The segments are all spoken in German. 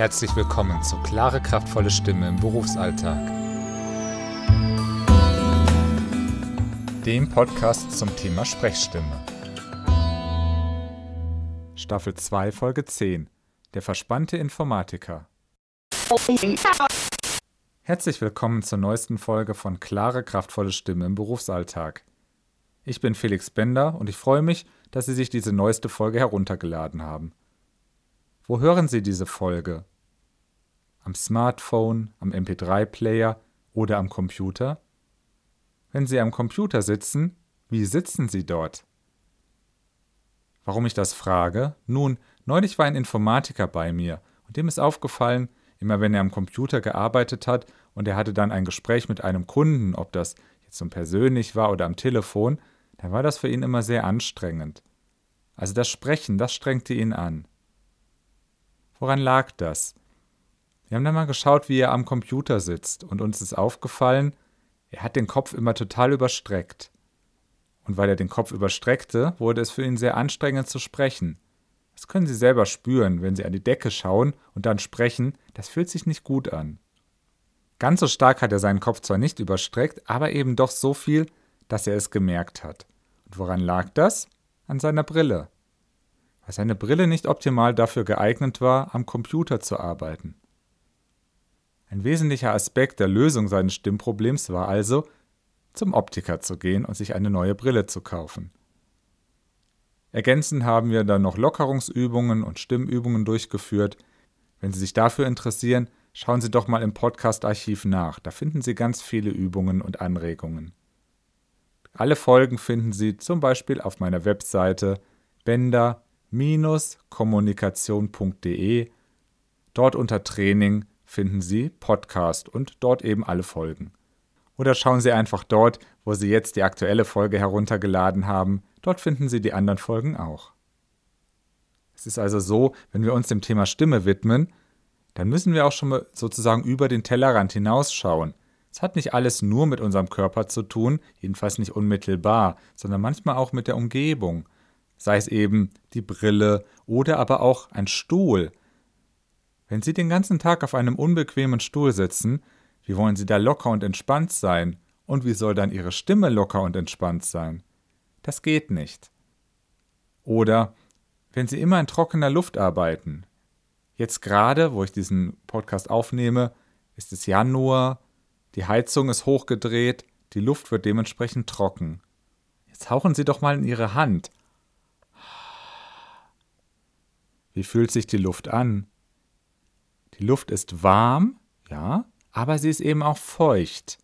Herzlich willkommen zu Klare, kraftvolle Stimme im Berufsalltag. Dem Podcast zum Thema Sprechstimme. Staffel 2, Folge 10. Der verspannte Informatiker. Herzlich willkommen zur neuesten Folge von Klare, kraftvolle Stimme im Berufsalltag. Ich bin Felix Bender und ich freue mich, dass Sie sich diese neueste Folge heruntergeladen haben. Wo hören Sie diese Folge? Am Smartphone, am MP3-Player oder am Computer? Wenn Sie am Computer sitzen, wie sitzen Sie dort? Warum ich das frage? Nun, neulich war ein Informatiker bei mir und dem ist aufgefallen, immer wenn er am Computer gearbeitet hat und er hatte dann ein Gespräch mit einem Kunden, ob das jetzt so persönlich war oder am Telefon, dann war das für ihn immer sehr anstrengend. Also das Sprechen, das strengte ihn an. Woran lag das? Wir haben dann mal geschaut, wie er am Computer sitzt, und uns ist aufgefallen, er hat den Kopf immer total überstreckt. Und weil er den Kopf überstreckte, wurde es für ihn sehr anstrengend zu sprechen. Das können Sie selber spüren, wenn Sie an die Decke schauen und dann sprechen, das fühlt sich nicht gut an. Ganz so stark hat er seinen Kopf zwar nicht überstreckt, aber eben doch so viel, dass er es gemerkt hat. Und woran lag das? An seiner Brille weil seine Brille nicht optimal dafür geeignet war, am Computer zu arbeiten. Ein wesentlicher Aspekt der Lösung seines Stimmproblems war also, zum Optiker zu gehen und sich eine neue Brille zu kaufen. Ergänzend haben wir dann noch Lockerungsübungen und Stimmübungen durchgeführt. Wenn Sie sich dafür interessieren, schauen Sie doch mal im Podcast-Archiv nach. Da finden Sie ganz viele Übungen und Anregungen. Alle Folgen finden Sie zum Beispiel auf meiner Webseite bender kommunikation.de. Dort unter Training finden Sie Podcast und dort eben alle Folgen. Oder schauen Sie einfach dort, wo Sie jetzt die aktuelle Folge heruntergeladen haben. Dort finden Sie die anderen Folgen auch. Es ist also so, wenn wir uns dem Thema Stimme widmen, dann müssen wir auch schon mal sozusagen über den Tellerrand hinausschauen. Es hat nicht alles nur mit unserem Körper zu tun, jedenfalls nicht unmittelbar, sondern manchmal auch mit der Umgebung, sei es eben die Brille oder aber auch ein Stuhl. Wenn Sie den ganzen Tag auf einem unbequemen Stuhl sitzen, wie wollen Sie da locker und entspannt sein? Und wie soll dann Ihre Stimme locker und entspannt sein? Das geht nicht. Oder wenn Sie immer in trockener Luft arbeiten. Jetzt gerade, wo ich diesen Podcast aufnehme, ist es Januar, die Heizung ist hochgedreht, die Luft wird dementsprechend trocken. Jetzt hauchen Sie doch mal in Ihre Hand Wie fühlt sich die Luft an? Die Luft ist warm, ja, aber sie ist eben auch feucht.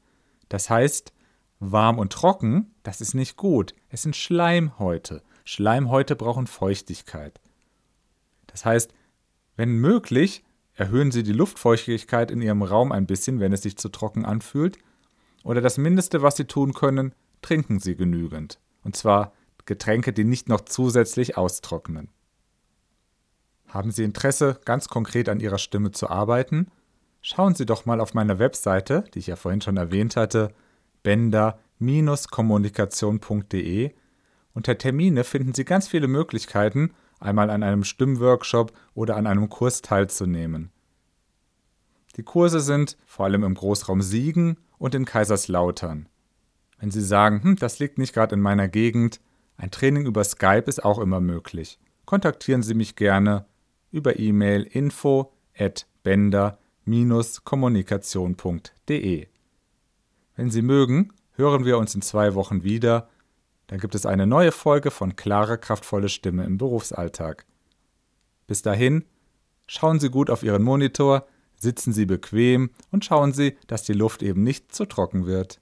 Das heißt, warm und trocken, das ist nicht gut. Es sind Schleimhäute. Schleimhäute brauchen Feuchtigkeit. Das heißt, wenn möglich, erhöhen Sie die Luftfeuchtigkeit in Ihrem Raum ein bisschen, wenn es sich zu trocken anfühlt. Oder das Mindeste, was Sie tun können, trinken Sie genügend. Und zwar Getränke, die nicht noch zusätzlich austrocknen. Haben Sie Interesse, ganz konkret an Ihrer Stimme zu arbeiten? Schauen Sie doch mal auf meiner Webseite, die ich ja vorhin schon erwähnt hatte, bender-kommunikation.de. Unter Termine finden Sie ganz viele Möglichkeiten, einmal an einem Stimmworkshop oder an einem Kurs teilzunehmen. Die Kurse sind vor allem im Großraum Siegen und in Kaiserslautern. Wenn Sie sagen, hm, das liegt nicht gerade in meiner Gegend, ein Training über Skype ist auch immer möglich. Kontaktieren Sie mich gerne über E-Mail info at bender-kommunikation.de. Wenn Sie mögen, hören wir uns in zwei Wochen wieder. Dann gibt es eine neue Folge von Klare, kraftvolle Stimme im Berufsalltag. Bis dahin, schauen Sie gut auf Ihren Monitor, sitzen Sie bequem und schauen Sie, dass die Luft eben nicht zu trocken wird.